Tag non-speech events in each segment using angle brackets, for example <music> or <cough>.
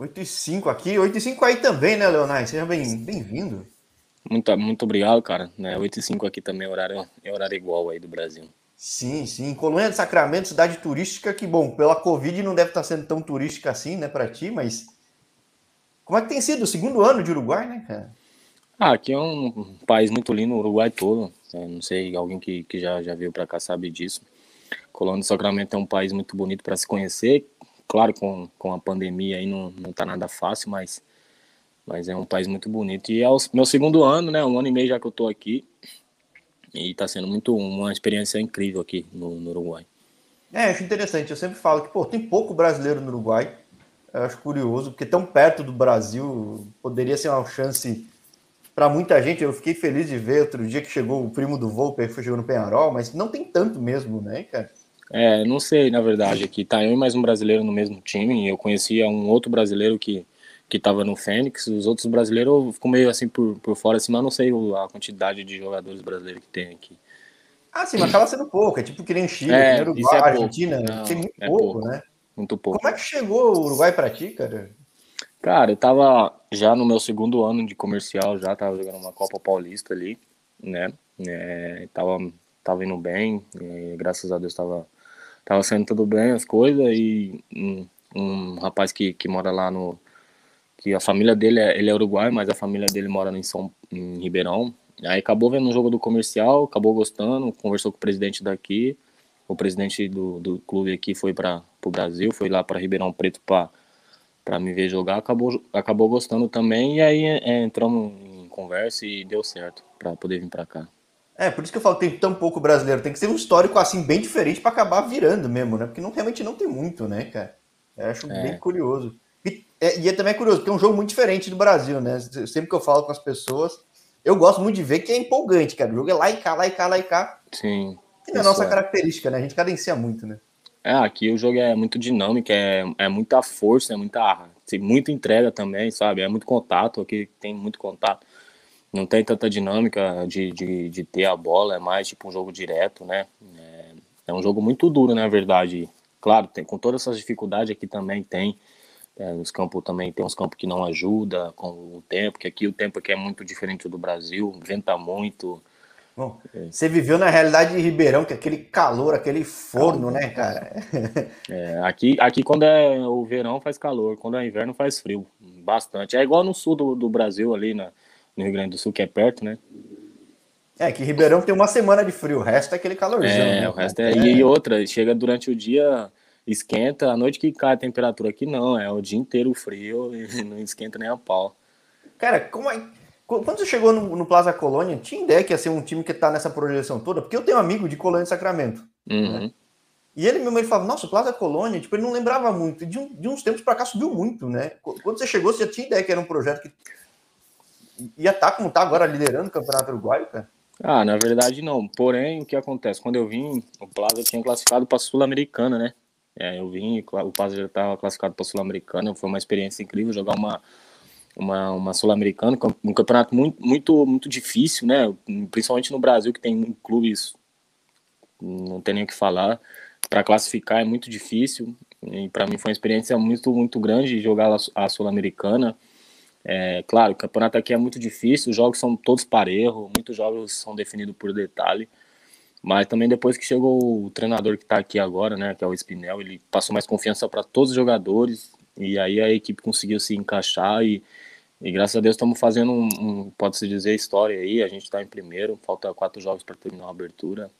8 e 5 aqui, 8 e 5 aí também, né, Leonardo? Seja bem-vindo. Bem muito, muito obrigado, cara. Né, 8 e 5 aqui também é horário, é horário igual aí do Brasil. Sim, sim. Colônia de Sacramento, cidade turística, que, bom, pela Covid não deve estar sendo tão turística assim, né, para ti, mas como é que tem sido o segundo ano de Uruguai, né, cara? Ah, aqui é um país muito lindo, o Uruguai todo. É, não sei, alguém que, que já, já veio para cá sabe disso. Colônia de Sacramento é um país muito bonito para se conhecer. Claro, com, com a pandemia aí não, não tá nada fácil, mas, mas é um país muito bonito. E é o meu segundo ano, né? Um ano e meio já que eu tô aqui. E está sendo muito uma experiência incrível aqui no, no, Uruguai. É, acho interessante. Eu sempre falo que pô, tem pouco brasileiro no Uruguai. Eu acho curioso, porque tão perto do Brasil poderia ser uma chance para muita gente. Eu fiquei feliz de ver outro dia que chegou o primo do Volpe, que foi chegando no Penharol, mas não tem tanto mesmo, né, cara? É, não sei, na verdade, aqui tá eu e mais um brasileiro no mesmo time. Eu conhecia um outro brasileiro que que estava no Fênix, os outros brasileiros ficam meio assim por, por fora, assim, mas não sei a quantidade de jogadores brasileiros que tem aqui. Ah, sim, mas acaba sendo pouco, é tipo que nem Chile, é, que Uruguai, é Argentina, não, tem muito é pouco, pouco, né? Muito pouco. Como é que chegou o Uruguai para ti, cara? Cara, eu tava já no meu segundo ano de comercial, já tava jogando uma Copa Paulista ali, né? É, tava, tava indo bem, graças a Deus tava, tava saindo tudo bem as coisas, e um, um rapaz que, que mora lá no, que a família dele é, ele é uruguai, mas a família dele mora em São em Ribeirão. Aí acabou vendo um jogo do comercial, acabou gostando, conversou com o presidente daqui, o presidente do, do clube aqui foi para o Brasil, foi lá para Ribeirão Preto para me ver jogar, acabou, acabou gostando também, e aí é, entramos em conversa e deu certo para poder vir para cá. É, por isso que eu falo que tem tão pouco brasileiro, tem que ser um histórico assim bem diferente para acabar virando mesmo, né? Porque não, realmente não tem muito, né, cara? Eu acho é. bem curioso. E, é, e é também curioso, porque é um jogo muito diferente do Brasil, né? Sempre que eu falo com as pessoas, eu gosto muito de ver que é empolgante, cara. O jogo é lá e cá, lá e cá, lá e cá. Sim. E é a nossa é. característica, né? A gente cadencia muito, né? É, aqui o jogo é muito dinâmico, é, é muita força, é muita, assim, muita entrega também, sabe? É muito contato, aqui tem muito contato. Não tem tanta dinâmica de, de, de ter a bola, é mais tipo um jogo direto, né? É, é um jogo muito duro, na verdade. Claro, tem, com todas essas dificuldades aqui também tem. É, os campos também tem uns campos que não ajuda com o tempo, que aqui o tempo aqui é muito diferente do Brasil, venta muito. Bom, é. você viveu na realidade de Ribeirão, que é aquele calor, aquele forno, né, cara? É, aqui, aqui quando é o verão faz calor, quando é inverno faz frio, bastante. É igual no sul do, do Brasil, ali na, no Rio Grande do Sul, que é perto, né? É, que Ribeirão tem uma semana de frio, o resto é aquele calorzão. É, né? o resto é, é. E outra, chega durante o dia esquenta, a noite que cai a temperatura aqui não, é o dia inteiro frio <laughs> e não esquenta nem a pau. Cara, como é. Quando você chegou no, no, Plaza Colônia, tinha ideia que ia ser um time que tá nessa projeção toda? Porque eu tenho um amigo de Colônia de Sacramento. Uhum. Né? E ele mesmo ele falava, nossa, o Plaza Colônia, tipo, ele não lembrava muito. De, um, de uns tempos para cá subiu muito, né? Quando você chegou, você já tinha ideia que era um projeto que ia estar tá como agora liderando o Campeonato Uruguaio, cara? Ah, na verdade não. Porém, o que acontece? Quando eu vim, o Plaza tinha classificado para Sul-Americana, né? É, eu vim, o Paz já estava classificado para a Sul-Americana, foi uma experiência incrível jogar uma, uma, uma Sul-Americana, um campeonato muito, muito, muito difícil, né? Principalmente no Brasil, que tem clubes, não tem nem o que falar. Para classificar é muito difícil, e para mim foi uma experiência muito, muito grande jogar a Sul-Americana. É, claro, o campeonato aqui é muito difícil, os jogos são todos parelhos, muitos jogos são definidos por detalhe. Mas também depois que chegou o treinador que está aqui agora, né, que é o Spinel, ele passou mais confiança para todos os jogadores e aí a equipe conseguiu se encaixar e, e graças a Deus estamos fazendo um, um pode-se dizer, história aí. A gente está em primeiro, falta quatro jogos para terminar a abertura.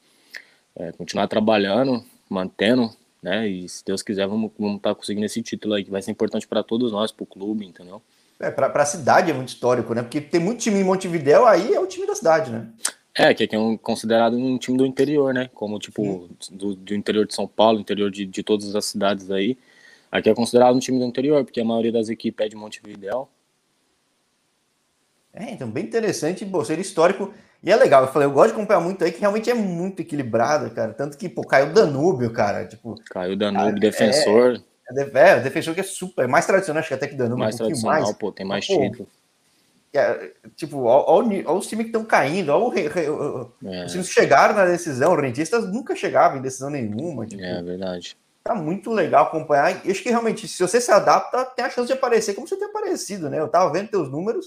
É, continuar trabalhando, mantendo, né? E se Deus quiser, vamos estar vamos tá conseguindo esse título aí, que vai ser importante para todos nós, para o clube, entendeu? É, para a cidade é muito histórico, né? Porque tem muito time em Montevidéu, aí é o time da cidade, né? É, que é, um, considerado um time do interior, né? Como, tipo, do, do, interior de São Paulo, interior de, de todas as cidades aí. Aqui é considerado um time do interior, porque a maioria das equipes é de Montevideo. É, então, bem interessante, pô, ser histórico. E é legal, eu falei, eu gosto de acompanhar muito aí, que realmente é muito equilibrado, cara. Tanto que, pô, caiu o Danúbio, cara. Tipo, caiu o Danúbio, cara, defensor. É, é, é, defensor que é super, é mais tradicional, acho que até que Danúbio. Mais um tradicional, mais. pô, tem mais Mas, título. Pô, é, tipo, olha os times que estão caindo, olha é. os times que chegaram na decisão, os rentistas nunca chegavam em decisão nenhuma. Tipo, é verdade. tá muito legal acompanhar. E acho que realmente, se você se adapta, tem a chance de aparecer como você tem aparecido, né? Eu tava vendo teus números.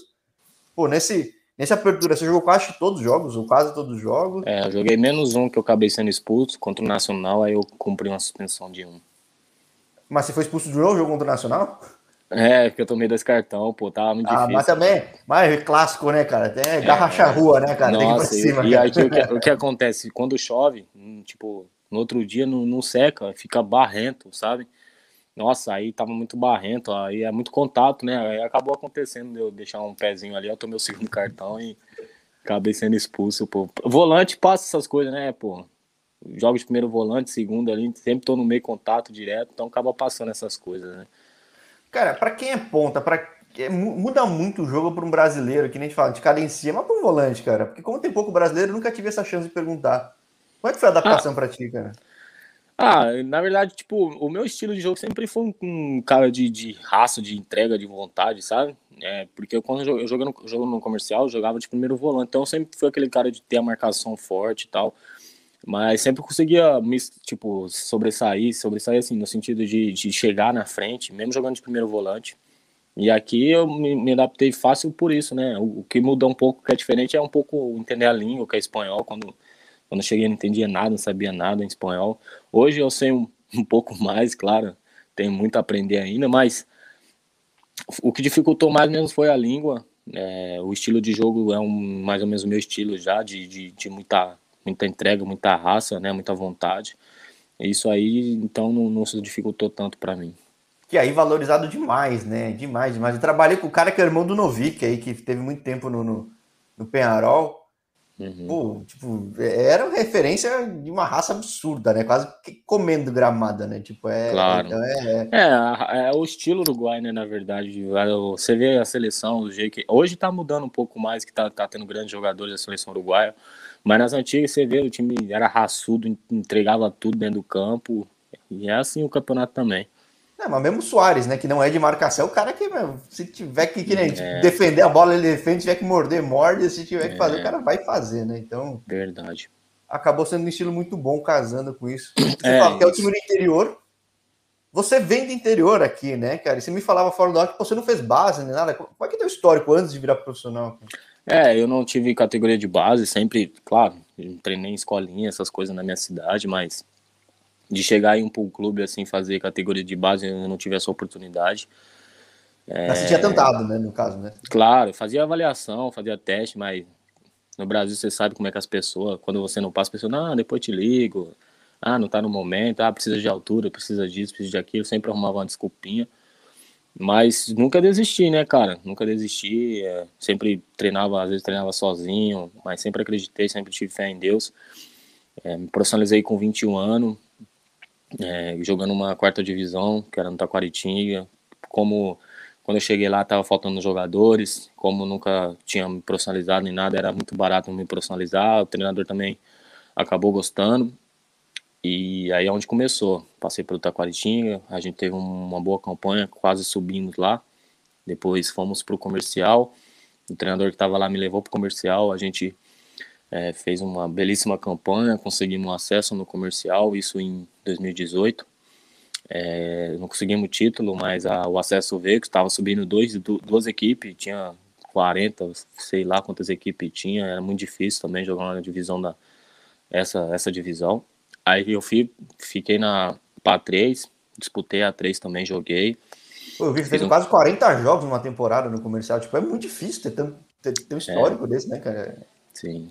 Pô, nesse, nessa abertura, você jogou quase todos os jogos, ou quase todos os jogos. É, eu joguei menos um que eu acabei sendo expulso contra o Nacional, aí eu cumpri uma suspensão de um. Mas você foi expulso de novo jogo contra o Nacional? É, porque eu tomei dois cartão, pô, tava muito ah, difícil. Mas também, mas é clássico, né, cara? Até garra é, rua, né, cara? Nossa, Tem que ir pra cima. E, e aí o que, o que acontece? Quando chove, hum, tipo, no outro dia não, não seca, fica barrento, sabe? Nossa, aí tava muito barrento, aí é muito contato, né? Aí acabou acontecendo de eu deixar um pezinho ali, eu tomei o segundo cartão e acabei sendo expulso, pô. Volante passa essas coisas, né, pô? Jogo de primeiro volante, segundo ali, sempre tô no meio contato direto, então acaba passando essas coisas, né? Cara, para quem é ponta, para é, muda muito o jogo para um brasileiro, que nem a gente fala, de cadencia, mas para um volante, cara. Porque como tem pouco brasileiro, eu nunca tive essa chance de perguntar. Como é que foi a adaptação ah, para ti, cara? Ah, na verdade, tipo, o meu estilo de jogo sempre foi um, um cara de, de raça, de entrega, de vontade, sabe? É, porque quando eu, eu jogo no, jogo no comercial, eu jogava de primeiro volante, então eu sempre fui aquele cara de ter a marcação forte e tal. Mas sempre conseguia me, tipo, sobressair, sobressair assim, no sentido de, de chegar na frente, mesmo jogando de primeiro volante. E aqui eu me, me adaptei fácil por isso, né? O, o, que muda um pouco, que é diferente, é um pouco entender a língua, que é espanhol. Quando, quando eu cheguei, não entendia nada, não sabia nada em espanhol. Hoje eu sei um, <laughs> um pouco mais, claro, tenho muito a aprender ainda, mas o que dificultou mais mesmo foi a língua. É, o estilo de jogo é um, mais ou menos o meu estilo já, de, de, de muita muita entrega, muita raça, né, muita vontade. Isso aí, então, não, não se dificultou tanto para mim. Que aí valorizado demais, né? Demais, demais. Eu trabalhei com o cara que é irmão do Novik aí, que teve muito tempo no, no, no Penharol. Uhum. Pô, tipo, era uma referência de uma raça absurda, né? Quase comendo gramada, né? Tipo, é. Claro. Então é, é... é, é o estilo uruguai, né? Na verdade, você vê a seleção, o jeito que. Hoje tá mudando um pouco mais, que tá, tá tendo grandes jogadores da seleção uruguaia. Mas nas antigas você vê, o time era raçudo, entregava tudo dentro do campo. E é assim o campeonato também. É, mas mesmo o Soares, né? Que não é de marcação, é o cara que, se tiver que, que nem, é. defender a bola, ele defende, se tiver que morder, morde, se tiver que fazer, é. o cara vai fazer, né? Então. Verdade. Acabou sendo um estilo muito bom casando com isso. Você é, fala que é o time do interior. Você vem do interior aqui, né, cara? E você me falava fora do ar que você não fez base nem nada. Qual é que é o histórico antes de virar profissional? É, eu não tive categoria de base, sempre, claro, treinei em escolinha, essas coisas na minha cidade, mas de chegar aí um clube assim, fazer categoria de base, eu não tive essa oportunidade. É... Mas você tinha tentado, né, no caso, né? Claro, fazia avaliação, fazia teste, mas no Brasil você sabe como é que as pessoas, quando você não passa, a pessoa, ah, depois te ligo, ah, não tá no momento, ah, precisa de altura, precisa disso, precisa de aquilo, sempre arrumava uma desculpinha. Mas nunca desisti, né, cara? Nunca desisti. É, sempre treinava, às vezes treinava sozinho, mas sempre acreditei, sempre tive fé em Deus. É, me profissionalizei com 21 anos, é, jogando uma quarta divisão, que era no Taquaritinga. Como quando eu cheguei lá tava faltando jogadores, como nunca tinha me profissionalizado nem nada, era muito barato me profissionalizar. O treinador também acabou gostando. E aí é onde começou. Passei pelo Taquaritinga, a gente teve uma boa campanha, quase subimos lá. Depois fomos para o comercial. O treinador que estava lá me levou para o comercial. A gente é, fez uma belíssima campanha, conseguimos acesso no comercial, isso em 2018. É, não conseguimos título, mas a, o acesso veio, que estava subindo dois, duas equipes, tinha 40, sei lá quantas equipes tinha, era muito difícil também jogar na divisão da essa, essa divisão. Aí eu fui, fiquei na PA3, disputei a 3 também, joguei. Pô, eu vi que fez um... quase 40 jogos numa temporada no comercial. Tipo, é muito difícil ter, ter, ter um histórico é, desse, né, cara? Sim.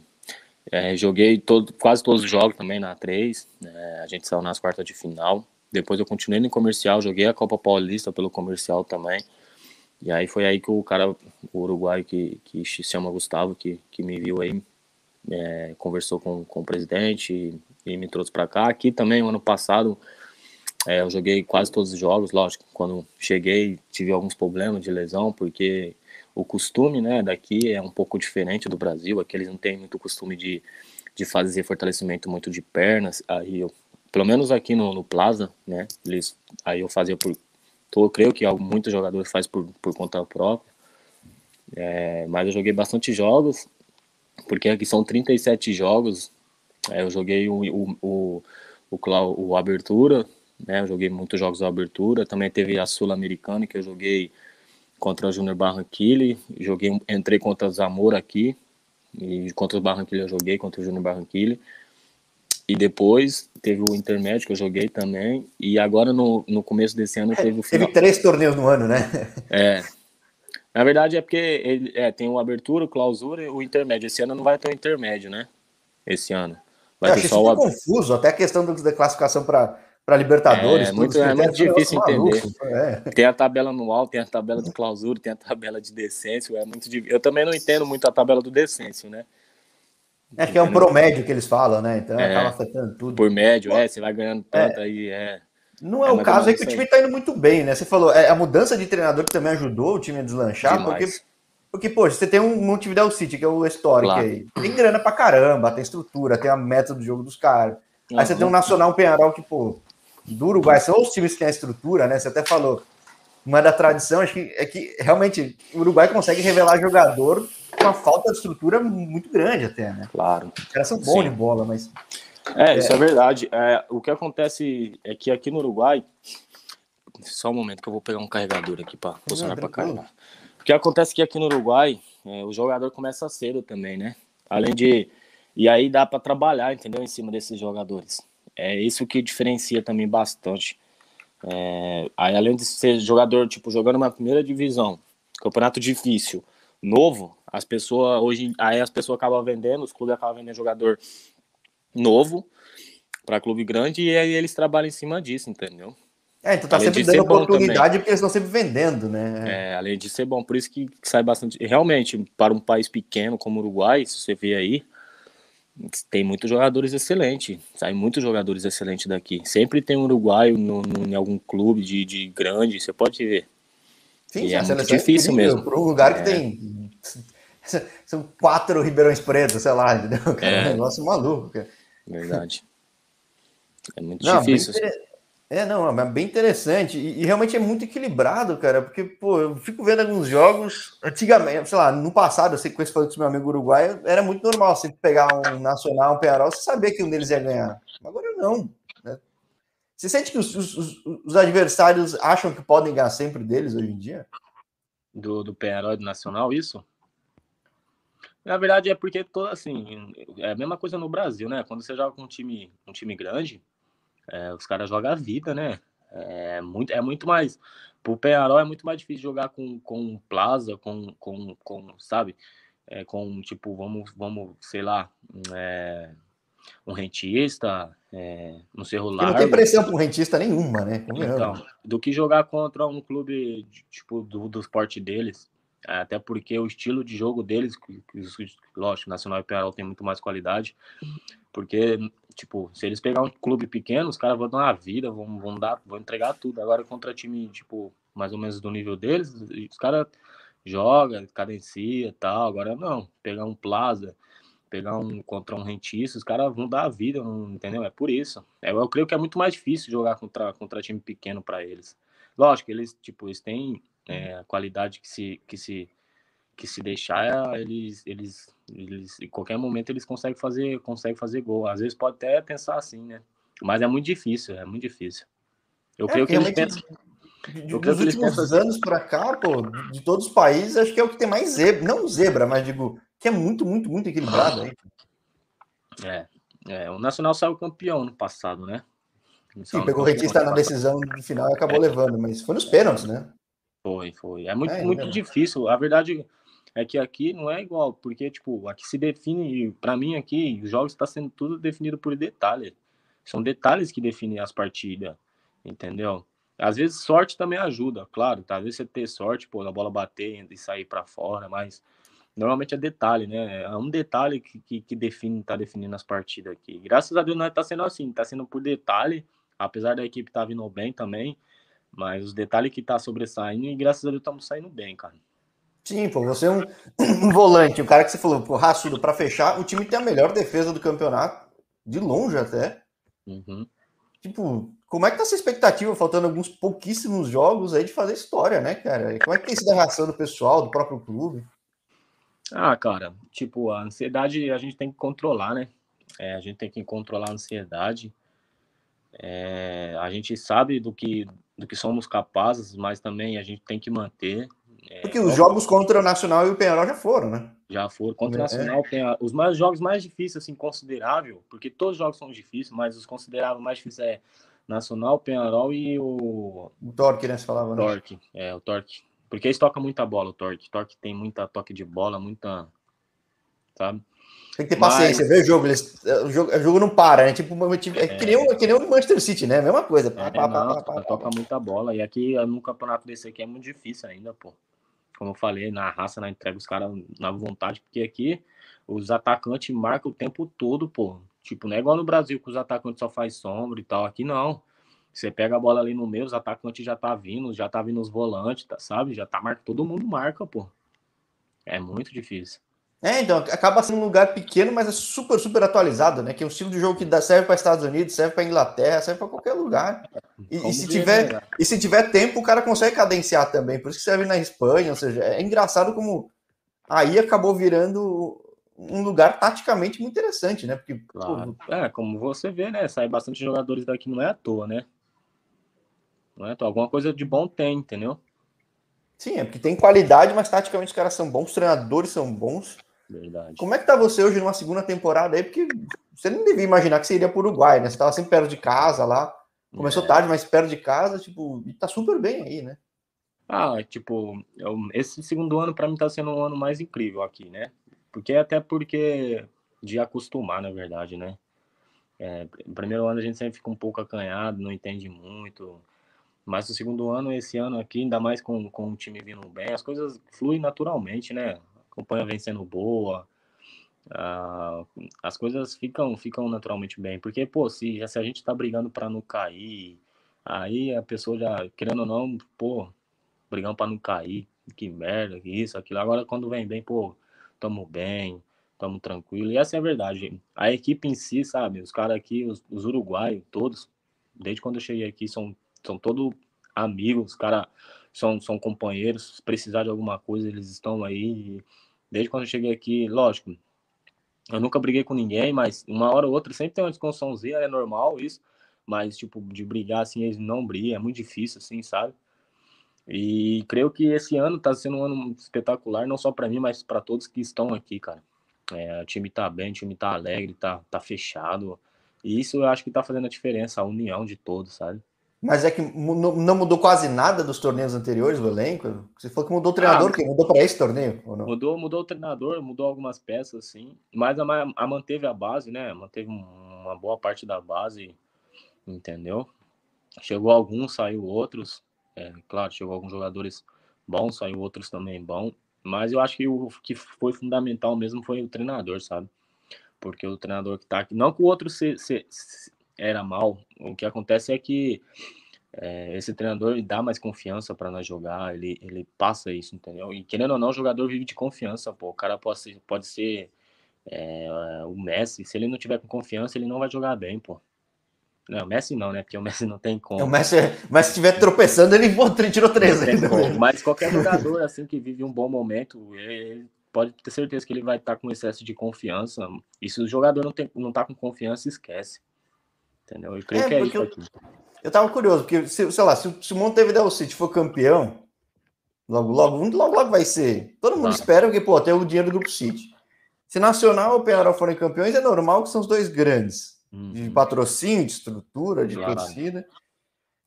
É, joguei todo, quase todos os jogos também na 3. Né, a gente saiu nas quartas de final. Depois eu continuei no comercial, joguei a Copa Paulista pelo comercial também. E aí foi aí que o cara, o uruguaio que, que se chama Gustavo, que, que me viu aí, é, conversou com, com o presidente, e me trouxe para cá. Aqui também, ano passado, é, eu joguei quase todos os jogos, lógico. Quando cheguei, tive alguns problemas de lesão, porque o costume né, daqui é um pouco diferente do Brasil. Aqui eles não têm muito costume de, de fazer fortalecimento muito de pernas. Aí eu, pelo menos aqui no, no Plaza, né, eles, aí eu fazia por. Eu creio que muitos jogadores fazem por, por conta própria. É, mas eu joguei bastante jogos, porque aqui são 37 jogos, é, eu joguei o, o, o, o, o Abertura, né? Eu joguei muitos jogos da abertura. Também teve a Sul-Americana, que eu joguei contra o Júnior Barranquilla. Joguei, entrei contra o Zamora aqui. E contra o Barranquilla eu joguei, contra o Júnior Barranquilla. E depois teve o intermédio que eu joguei também. E agora no, no começo desse ano teve o final. Teve três torneios no ano, né? É. Na verdade é porque ele, é, tem o abertura, o clausura e o intermédio. Esse ano não vai ter o intermédio, né? Esse ano. Vai eu ter só o... confuso, até a questão da classificação para para Libertadores. É muito, é muito difícil entender. é. Tem a tabela anual, tem a tabela de clausura, tem a tabela de decêncio. É muito Eu também não entendo muito a tabela do decêncio, né? É que é um promédio que eles falam, né? Então é, acaba afetando tudo. Por médio, é, você vai ganhando tanto é. aí, é. Não é, é o caso, é que o time está indo muito bem, né? Você falou, é a mudança de treinador que também ajudou o time a deslanchar, Demais. porque, porque, poxa, você tem um Montevideo City, que é o histórico claro. aí. Tem grana pra caramba, tem estrutura, tem a meta do jogo dos caras. Uhum. Aí você tem um Nacional, um Penharol que, pô, do Uruguai, são os times que têm a estrutura, né? Você até falou, uma da tradição, acho que é que realmente o Uruguai consegue revelar jogador com uma falta de estrutura muito grande até, né? Claro. Os caras são bons Sim. de bola, mas. É, isso é, é verdade. É, o que acontece é que aqui no Uruguai. Só um momento que eu vou pegar um carregador aqui para funcionar para carregar. O que acontece que aqui no Uruguai, é, o jogador começa cedo também, né? Além de. E aí dá para trabalhar, entendeu? Em cima desses jogadores. É isso que diferencia também bastante. É, aí, além de ser jogador, tipo, jogando uma primeira divisão, campeonato difícil, novo, as pessoas hoje aí as pessoas acabam vendendo, os clubes acabam vendendo jogador novo para clube grande e aí eles trabalham em cima disso, entendeu? É, então tá além sempre dando oportunidade porque eles estão sempre vendendo, né? É, além de ser bom, por isso que sai bastante. Realmente, para um país pequeno como o Uruguai, se você vê aí, tem muitos jogadores excelentes, sai muitos jogadores excelentes daqui. Sempre tem um uruguaio no, no, em algum clube de, de grande, você pode ver. Sim, e é muito difícil é mesmo. Para um lugar que é. tem <laughs> são quatro Ribeirões Pretos, sei lá, entendeu? Cara, <laughs> é. um negócio maluco. Cara. Verdade. É muito não, difícil. Inter... É, não, é bem interessante. E, e, realmente é muito equilibrado, cara, porque, pô, eu fico vendo alguns jogos, antigamente, sei lá, no passado, eu sei que com esse meu amigo uruguaio, era muito normal você pegar um Nacional, um Penarol, você sabia que um deles ia ganhar. Agora não. Né? Você sente que os, os, os, adversários acham que podem ganhar sempre deles hoje em dia? Do, do Penarol do Nacional, isso? Na verdade é porque assim, é a mesma coisa no Brasil, né? Quando você joga com um time, um time grande, é, os caras jogam a vida, né? É muito, é muito mais. Pro Penharol é muito mais difícil jogar com, com Plaza, com, com, com sabe? É, com, tipo, vamos, vamos sei lá, é, um rentista, é, no Cerro Largo. Não tem pressão para um rentista nenhuma, né? Então, do que jogar contra um clube, tipo, do, do esporte deles. Até porque o estilo de jogo deles, lógico, Nacional e Penharol tem muito mais qualidade, porque, tipo, se eles pegar um clube pequeno, os caras vão dar uma vida, vão, vão dar, vão entregar tudo. Agora, contra time, tipo, mais ou menos do nível deles, os caras jogam, cadencia e tal. Agora, não, pegar um Plaza, pegar um contra um rentista, os caras vão dar a vida, entendeu? É por isso. É, eu creio que é muito mais difícil jogar contra, contra time pequeno para eles. Lógico, eles, tipo, eles têm é, a qualidade que se, que se, que se deixar, eles, eles, eles, em qualquer momento eles conseguem fazer, conseguem fazer gol. Às vezes pode até pensar assim, né? Mas é muito difícil, é muito difícil. Eu é, creio que eles pensam. De, dos últimos pensam... anos para cá, pô, de todos os países, acho que é o que tem mais zebra, não zebra, mas digo, que é muito, muito, muito equilibrado aí. É, é, o Nacional saiu campeão no passado, né? Sim, pegou o Rentista na decisão do final e acabou é. levando, mas foi nos pênaltis, né? Foi, foi. É muito, é, muito é. difícil. A verdade é que aqui não é igual, porque, tipo, aqui se define, para mim aqui, os jogos está sendo tudo definido por detalhe. São detalhes que definem as partidas, entendeu? Às vezes sorte também ajuda, claro, tá? Às vezes você ter sorte, pô, a bola bater e sair para fora, mas normalmente é detalhe, né? É um detalhe que, que, que, define, tá definindo as partidas aqui. Graças a Deus não tá sendo assim, tá sendo por detalhe, apesar da equipe tá vindo bem também, mas os detalhes que tá sobressaindo e graças a Deus estamos saindo bem, cara. Sim, pô, você é um, um volante, o cara que você falou, pô, raçudo, para fechar, o time tem a melhor defesa do campeonato, de longe até. Uhum. Tipo, como é que tá essa expectativa, faltando alguns pouquíssimos jogos aí de fazer história, né, cara? E como é que tem sido a reação do pessoal, do próprio clube? Ah, cara, tipo, a ansiedade a gente tem que controlar, né? É, a gente tem que controlar a ansiedade É, a gente sabe do que, do que somos capazes, mas também a gente tem que manter. É, Porque os jogos contra o Nacional e o Penharol já foram, né? Já foram. Contra o é. Nacional tem os mais, jogos mais difíceis, assim, considerável, porque todos os jogos são difíceis, mas os consideráveis mais difíceis é Nacional, Penharol e o. O Torque, né? Você falava, né? Torque, é, o Torque. Porque eles tocam muita bola, o Torque. O Torque tem muita toque de bola, muita. Sabe? Tem que ter paciência, Mas... ver o jogo, eles, o jogo. O jogo não para, né? Tipo, é, que, nem o, que nem o Manchester City, né? Mesma coisa. Pá, é, pá, não, pá, toca muita bola. E aqui, no campeonato desse aqui, é muito difícil ainda, pô. Como eu falei, na raça, na entrega, os caras na vontade, porque aqui os atacantes marcam o tempo todo, pô. Tipo, não é igual no Brasil, que os atacantes só faz sombra e tal. Aqui não. Você pega a bola ali no meio, os atacantes já tá vindo, já tá vindo os volantes, tá, sabe? Já tá marcando. Todo mundo marca, pô. É muito difícil. É, então, acaba sendo um lugar pequeno, mas é super, super atualizado, né? Que é um estilo de jogo que dá, serve para Estados Unidos, serve para Inglaterra, serve para qualquer lugar. E, e se tiver, e se tiver tempo, o cara consegue cadenciar também. Por isso que serve na Espanha, ou seja, é engraçado como aí acabou virando um lugar taticamente muito interessante, né? Porque, claro. pô... É, como você vê, né? Sai bastante jogadores daqui, não é à toa, né? Não é à toa. Alguma coisa de bom tem, entendeu? Sim, é porque tem qualidade, mas taticamente os caras são bons, os treinadores são bons. Verdade. Como é que tá você hoje numa segunda temporada aí? Porque você não devia imaginar que você iria para o Uruguai, né? Você estava sempre perto de casa lá. Começou é. tarde, mas perto de casa, tipo, e tá super bem aí, né? Ah, tipo, eu, esse segundo ano para mim tá sendo um ano mais incrível aqui, né? Porque até porque de acostumar, na verdade, né? É, primeiro ano a gente sempre fica um pouco acanhado, não entende muito. Mas o segundo ano, esse ano aqui, ainda mais com, com o time vindo bem, as coisas fluem naturalmente, né? Campanha vem sendo boa, uh, as coisas ficam, ficam naturalmente bem. Porque, pô, se, se a gente tá brigando para não cair, aí a pessoa já, querendo ou não, pô, brigando para não cair, que merda, que isso, aquilo. Agora, quando vem bem, pô, tamo bem, tamo tranquilo. E essa é a verdade. A equipe em si, sabe, os caras aqui, os, os uruguaios, todos, desde quando eu cheguei aqui, são são todos amigos, os caras são, são companheiros, se precisar de alguma coisa, eles estão aí. Desde quando eu cheguei aqui, lógico, eu nunca briguei com ninguém, mas uma hora ou outra sempre tem uma discussãozinha, é normal isso, mas tipo, de brigar assim, eles não brigam, é muito difícil assim, sabe? E creio que esse ano tá sendo um ano espetacular, não só para mim, mas para todos que estão aqui, cara. É, o time tá bem, o time tá alegre, tá, tá fechado. E isso eu acho que tá fazendo a diferença, a união de todos, sabe? Mas é que não mudou quase nada dos torneios anteriores do elenco? Você falou que mudou o treinador, ah, que mudou para esse torneio? Mudou, mudou o treinador, mudou algumas peças, sim. Mas a, a, manteve a base, né? Manteve uma boa parte da base, entendeu? Chegou alguns, saiu outros. É, claro, chegou alguns jogadores bons, saiu outros também bons. Mas eu acho que o que foi fundamental mesmo foi o treinador, sabe? Porque o treinador que tá aqui. Não que o outro se, se, era mal. O que acontece é que é, esse treinador dá mais confiança para nós jogar, ele, ele passa isso, entendeu? E querendo ou não, o jogador vive de confiança, pô. O cara pode ser, pode ser é, o Messi, se ele não tiver com confiança, ele não vai jogar bem, pô. Não, o Messi não, né? Porque o Messi não tem como. O Messi, mas se estiver tropeçando, ele tirou três ainda. Mas qualquer jogador assim que vive um bom momento, ele pode ter certeza que ele vai estar com excesso de confiança. E se o jogador não, tem, não tá com confiança, esquece. Entendeu? Eu creio é, que é isso eu, aqui. Eu tava curioso, porque, se, sei lá, se, se o Montevideo City for campeão, logo, logo, logo, logo vai ser. Todo mundo espera, porque, pô, tem o dinheiro do Grupo City. Se Nacional ou Penarol forem campeões, é normal que são os dois grandes. Uhum. De patrocínio, de estrutura, de claro. torcida.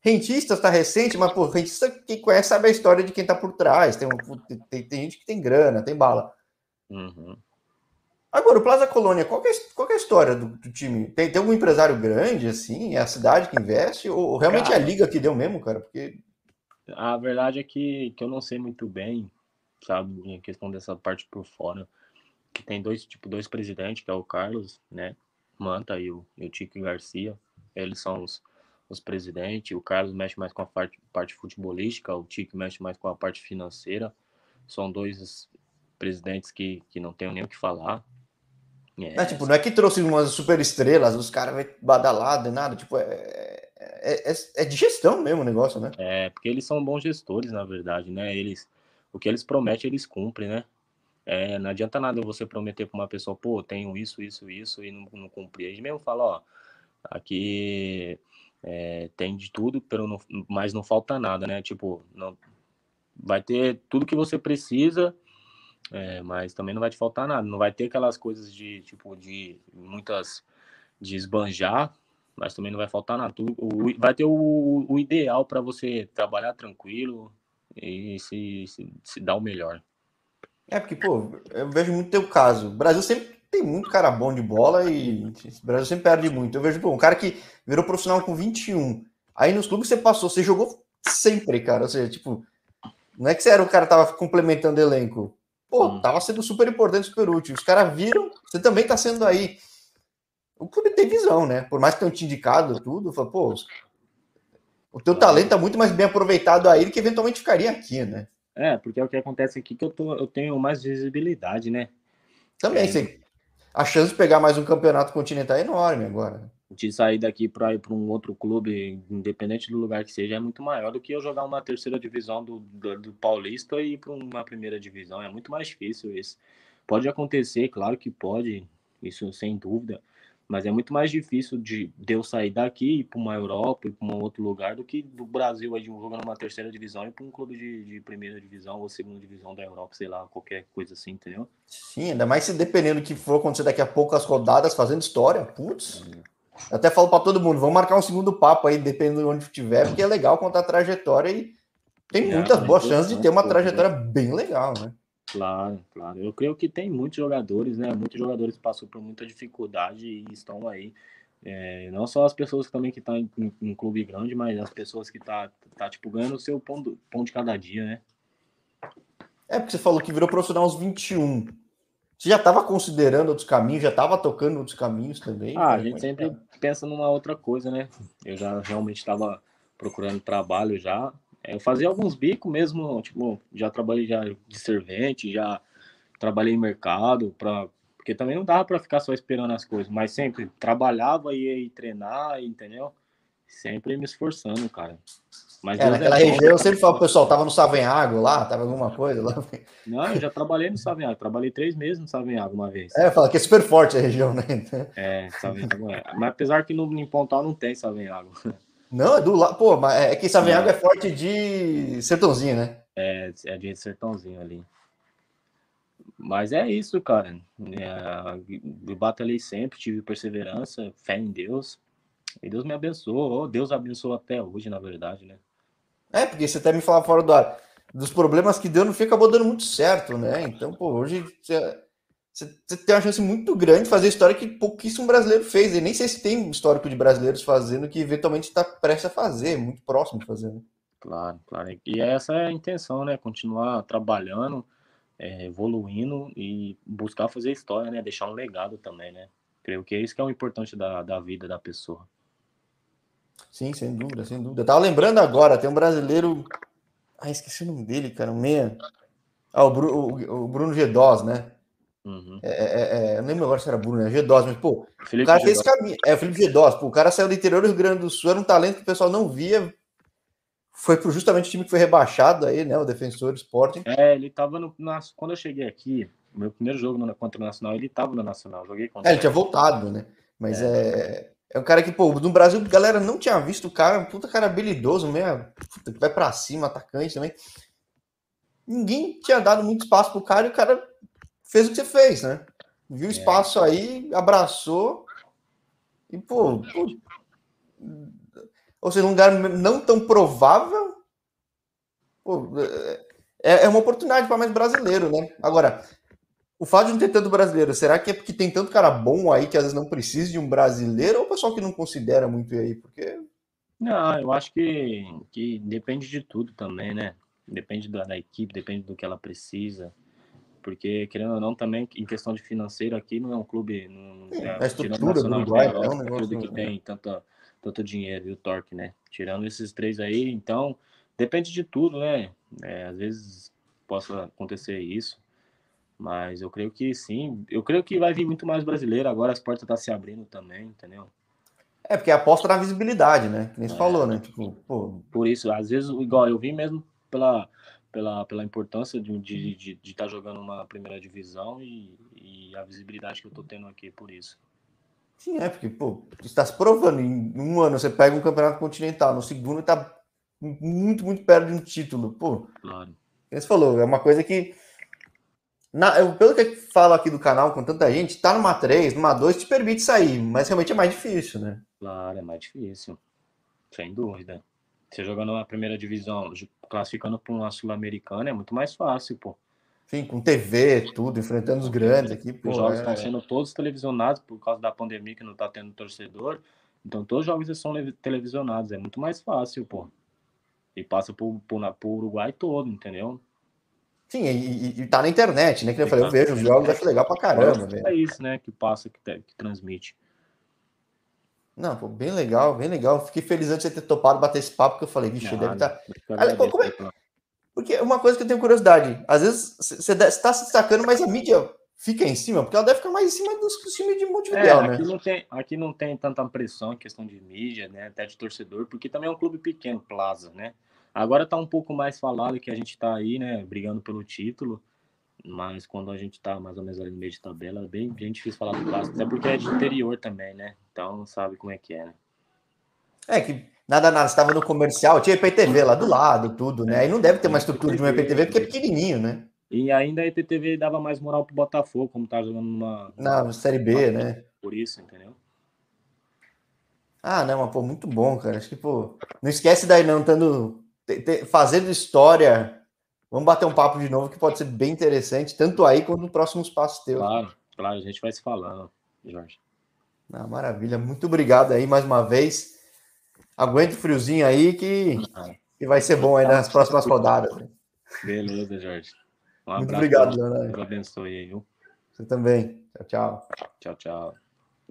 Rentista está recente, mas, pô, rentista, quem conhece sabe a história de quem tá por trás. Tem, tem, tem gente que tem grana, tem bala. Uhum. Agora, o Plaza Colônia, qual é, qual é a história do, do, time? Tem, tem algum empresário grande, assim? É a cidade que investe? Ou realmente cara, é a liga que deu mesmo, cara? Porque... A verdade é que, que eu não sei muito bem, sabe, em questão dessa parte por fora. Que tem dois, tipo, dois presidentes, que é o Carlos, né? Manta e o, e o Tico Garcia. Eles são os, os presidentes. O Carlos mexe mais com a parte, parte futebolística, o Tico mexe mais com a parte financeira. São dois presidentes que, que não tenho nem o que falar, é. Não, tipo, não é que trouxe umas super estrelas, os caras vai badalado, nada, tipo, é, é, é, é, de gestão mesmo o negócio, né? É, porque eles são bons gestores, na verdade, né? Eles, o que eles prometem, eles cumprem, né? É, não adianta nada você prometer para uma pessoa, pô, tenho isso, isso, isso, e não, não cumprir. Eles mesmo falam, ó, aqui É, tem de tudo, não, mas não falta nada, né? Tipo, não, vai ter tudo que você precisa, é, mas também não vai te faltar nada. Não vai ter aquelas coisas de, tipo, de muitas, de esbanjar, mas também não vai faltar nada. O, vai ter o, o ideal para você trabalhar tranquilo e se, se, se dar o melhor. É, porque, pô, eu vejo muito teu caso. O Brasil sempre tem muito cara bom de bola e o Brasil sempre perde muito. Eu vejo, pô, um cara que virou profissional com 21. Aí nos clubes você passou, você jogou sempre, cara. Ou seja, tipo, não é que você era o cara que tava complementando elenco. Pô, tava sendo super importante, super útil. Os caras viram, você também tá sendo aí. O clube tem visão, né? Por mais que tenham te indicado tudo, fala, pô, o teu talento tá muito mais bem aproveitado aí do que eventualmente ficaria aqui, né? É, porque é o que acontece aqui que eu, tô, eu tenho mais visibilidade, né? Também, é. você, a chance de pegar mais um campeonato continental é enorme agora. De sair daqui para ir para um outro clube, independente do lugar que seja, é muito maior do que eu jogar uma terceira divisão do, do, do Paulista e ir para uma primeira divisão. É muito mais difícil isso. Pode acontecer, claro que pode, isso sem dúvida. Mas é muito mais difícil de, de eu sair daqui e ir para uma Europa, e para um outro lugar, do que do Brasil aí, jogando uma terceira divisão e para um clube de, de, primeira divisão ou segunda divisão da Europa, sei lá, qualquer coisa assim, entendeu? Sim, ainda mais se dependendo do que for acontecer daqui a pouco as rodadas fazendo história, putz. Eu até falo para todo mundo, vamos marcar um segundo papo aí, dependendo de onde estiver, porque é legal contar a trajetória e tem é, muitas boas chances de ter uma trajetória bem legal, né? Claro, claro. Eu creio que tem muitos jogadores, né? Muitos jogadores passou por muita dificuldade e estão aí. É, não só as pessoas também que estão tá em, em, clube grande, mas as pessoas que tá, tá tipo, ganhando o seu pão, do, pão de cada dia, né? É porque você falou que virou profissional aos 21. Você já estava considerando outros caminhos, já estava tocando outros caminhos também? Ah, a gente sempre pensa numa outra coisa, né? Eu já realmente estava procurando trabalho já, é, eu fazia alguns bicos mesmo, tipo, já trabalhei já de servente, já trabalhei em mercado, pra, porque também não dava para ficar só esperando as coisas, mas sempre trabalhava e ia treinar, entendeu? Sempre me esforçando, cara. Mas é, naquela é região eu sempre falo, pessoal, tava no Savenhago lá, tava alguma coisa lá. Não, eu já trabalhei no Savenhago, trabalhei três meses no Savenhago uma vez. É, fala que é super forte a região, né? É, Savenhago é. Mas apesar que no, em Pontal não tem Savenhago. Não, é do lado. Pô, mas é que Savenhago é forte de sertãozinho, né? É, é de sertãozinho ali. Mas é isso, cara. É, eu batalhei sempre, tive perseverança, fé em Deus. E Deus me abençoou. Deus abençoou até hoje, na verdade, né? É, porque você até me falava fora do ar. Dos problemas que deu, no fim acabou dando muito certo, né? Então, pô, hoje você você tem uma chance muito grande de fazer história que pouquíssimo brasileiro fez. E nem sei se tem histórico de brasileiros fazendo que eventualmente está prestes a fazer, muito próximo de fazer. Né? Claro, claro. E essa é a intenção, né? Continuar trabalhando, é, evoluindo e buscar fazer história, né? Deixar um legado também, né? Creio que é isso que é o importante da, da vida da pessoa. Sim, sem dúvida, sem dúvida. Eu tava lembrando agora, tem um brasileiro. Ah, esqueci o nome dele, cara. Um meia. Ah, o, Bruno, o, o Bruno Gedós, né? Uhum. É, é, é, eu não lembro agora se era Bruno, né? G2, mas, pô, Felipe o cara fez esse caminho. É, o Felipe G2, pô, o cara saiu do interior do Rio Grande do Sul, era um talento que o pessoal não via. Foi pro justamente o time que foi rebaixado aí, né? O Defensor Sporting. É, ele tava no. Na, quando eu cheguei aqui, meu primeiro jogo no, contra o Nacional, ele tava no Nacional. Joguei contra é, ele tinha voltado, né? Mas é. É. um cara que, pô, no Brasil, a galera não tinha visto o cara, puta cara habilidoso, meio, puta, que vai pra cima, atacante também. Ninguém tinha dado muito espaço pro cara e o cara fez o que você fez, né? Viu o é. espaço é. aí, abraçou e, pô, pô, ou seja, um lugar não tão provável, pô, é, é uma oportunidade para mais brasileiro, né? Agora, o fato de não ter tanto brasileiro, será que é porque tem tanto cara bom aí que às vezes não precisa de um brasileiro ou o pessoal que não considera muito aí? Porque. Não, eu acho que, que depende de tudo também, né? Depende da, da equipe, depende do que ela precisa porque querendo ou não também em questão de financeiro aqui não é um clube não, é, a estrutura do Uruguai é um clube que tem tanto tanto dinheiro e o torque né tirando esses três aí então depende de tudo né é, às vezes possa acontecer isso mas eu creio que sim eu creio que vai vir muito mais brasileiro agora as portas estão tá se abrindo também entendeu é porque aposta na visibilidade né que nem você é, falou né tipo, pô... por isso às vezes igual eu vi mesmo pela pela, pela importância de estar de, de, de tá jogando uma primeira divisão e, e, a visibilidade que eu estou tendo aqui por isso. Sim, é, porque, pô, você está se provando. Em um ano você pega um campeonato continental, no segundo está muito, muito perto de um título. Pô, claro. Você falou, é uma coisa que. Na, eu, pelo que falo aqui do canal com tanta gente, tá numa 3, numa 2 te permite sair, mas realmente é mais difícil, né? Claro, é mais difícil. Sem dúvida. Você jogando na primeira divisão, classificando para uma Sul-Americana, é muito mais fácil, pô. Sim, com TV, tudo, enfrentando os grandes aqui. Pô, os jogos é... estão sendo todos televisionados por causa da pandemia que não está tendo torcedor. Então todos os jogos são televisionados. É muito mais fácil, pô. E passa por, por, por Uruguai todo, entendeu? Sim, e, e tá na internet, né? Que eu falei, eu vejo os jogos, acho legal pra caramba. É isso, né? Que passa, que, que transmite. Não, pô, bem legal, bem legal. Fiquei feliz antes de ter topado bater esse papo, que eu falei, vixe, deve estar. Tá... Porque uma coisa que eu tenho curiosidade, às vezes você está se destacando, mas a mídia fica em cima, porque ela deve ficar mais em cima dos, dos times de Montevideo, é, aqui né? Não tem, aqui não tem tanta pressão em questão de mídia, né? Até de torcedor, porque também é um clube pequeno, Plaza, né? Agora está um pouco mais falado que a gente está aí, né, brigando pelo título, mas quando a gente está mais ou menos ali no meio de tabela, é bem, bem difícil falar do clássico, até porque é de interior também, né? Então sabe como é que é, né? É que nada, nada, estava no comercial, tinha IPTV lá do lado, tudo, né? Aí não deve ter uma estrutura de uma IPTV porque é pequenininho, né? E ainda a IPTV dava mais moral pro Botafogo, como tá jogando numa. Na Série B, né? Por isso, entendeu? Ah, não, mas pô, muito bom, cara. Acho que, pô, não esquece daí não, estando fazendo história. Vamos bater um papo de novo que pode ser bem interessante, tanto aí quanto no próximo espaço teu. Claro, claro, a gente vai se falando, Jorge. Ah, maravilha, muito obrigado aí mais uma vez. Aguenta o friozinho aí que, que vai ser bom aí nas próximas rodadas. Beleza, Jorge. Um muito obrigado, Leonardo. Abençoe aí, viu? Você também. Tchau, tchau. Tchau, tchau.